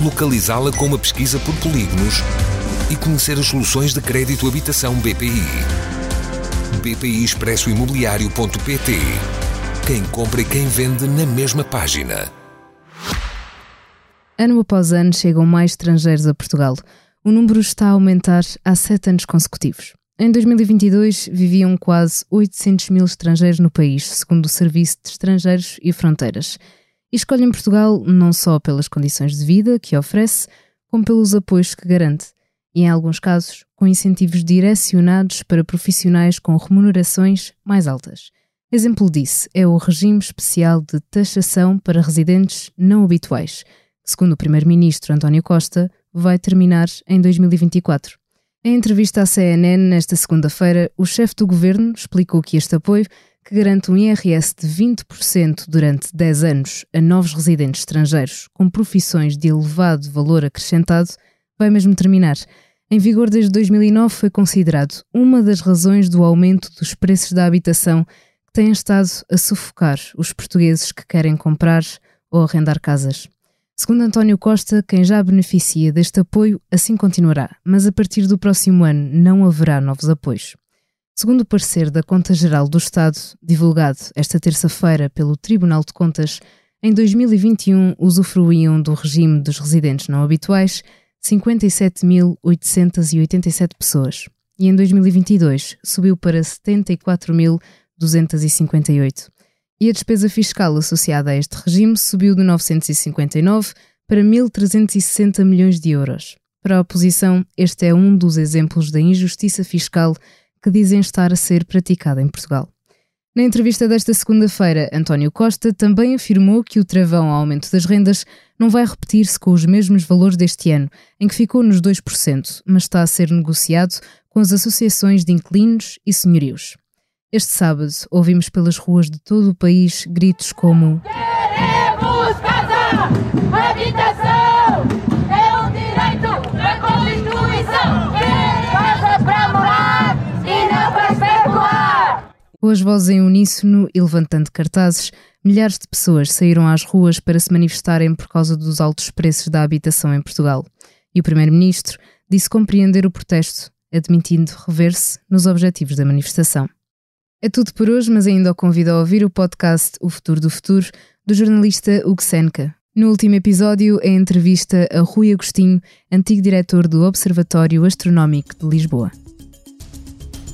localizá-la com uma pesquisa por polígonos e conhecer as soluções de crédito habitação BPI. BPI Expresso Imobiliário.pt Quem compra e quem vende na mesma página. Ano após ano chegam mais estrangeiros a Portugal. O número está a aumentar há sete anos consecutivos. Em 2022, viviam quase 800 mil estrangeiros no país, segundo o Serviço de Estrangeiros e Fronteiras e escolhem Portugal não só pelas condições de vida que oferece, como pelos apoios que garante, e em alguns casos com incentivos direcionados para profissionais com remunerações mais altas. Exemplo disso é o regime especial de taxação para residentes não habituais, que, segundo o Primeiro-Ministro António Costa, vai terminar em 2024. Em entrevista à CNN nesta segunda-feira, o chefe do governo explicou que este apoio que garante um IRS de 20% durante 10 anos a novos residentes estrangeiros com profissões de elevado valor acrescentado, vai mesmo terminar. Em vigor desde 2009, foi considerado uma das razões do aumento dos preços da habitação que têm estado a sufocar os portugueses que querem comprar ou arrendar casas. Segundo António Costa, quem já beneficia deste apoio assim continuará, mas a partir do próximo ano não haverá novos apoios. Segundo o parecer da Conta Geral do Estado, divulgado esta terça-feira pelo Tribunal de Contas, em 2021 usufruíam do regime dos residentes não habituais 57.887 pessoas e em 2022 subiu para 74.258. E a despesa fiscal associada a este regime subiu de 959 para 1.360 milhões de euros. Para a oposição, este é um dos exemplos da injustiça fiscal que dizem estar a ser praticada em Portugal. Na entrevista desta segunda-feira, António Costa também afirmou que o travão ao aumento das rendas não vai repetir-se com os mesmos valores deste ano, em que ficou nos 2%, mas está a ser negociado com as associações de inquilinos e senhorios. Este sábado, ouvimos pelas ruas de todo o país gritos como Com as vozes em uníssono e levantando cartazes, milhares de pessoas saíram às ruas para se manifestarem por causa dos altos preços da habitação em Portugal. E o Primeiro-Ministro disse compreender o protesto, admitindo rever-se nos objetivos da manifestação. É tudo por hoje, mas ainda o convido a ouvir o podcast O Futuro do Futuro, do jornalista Hugo Senka. No último episódio, é a entrevista a Rui Agostinho, antigo diretor do Observatório Astronómico de Lisboa.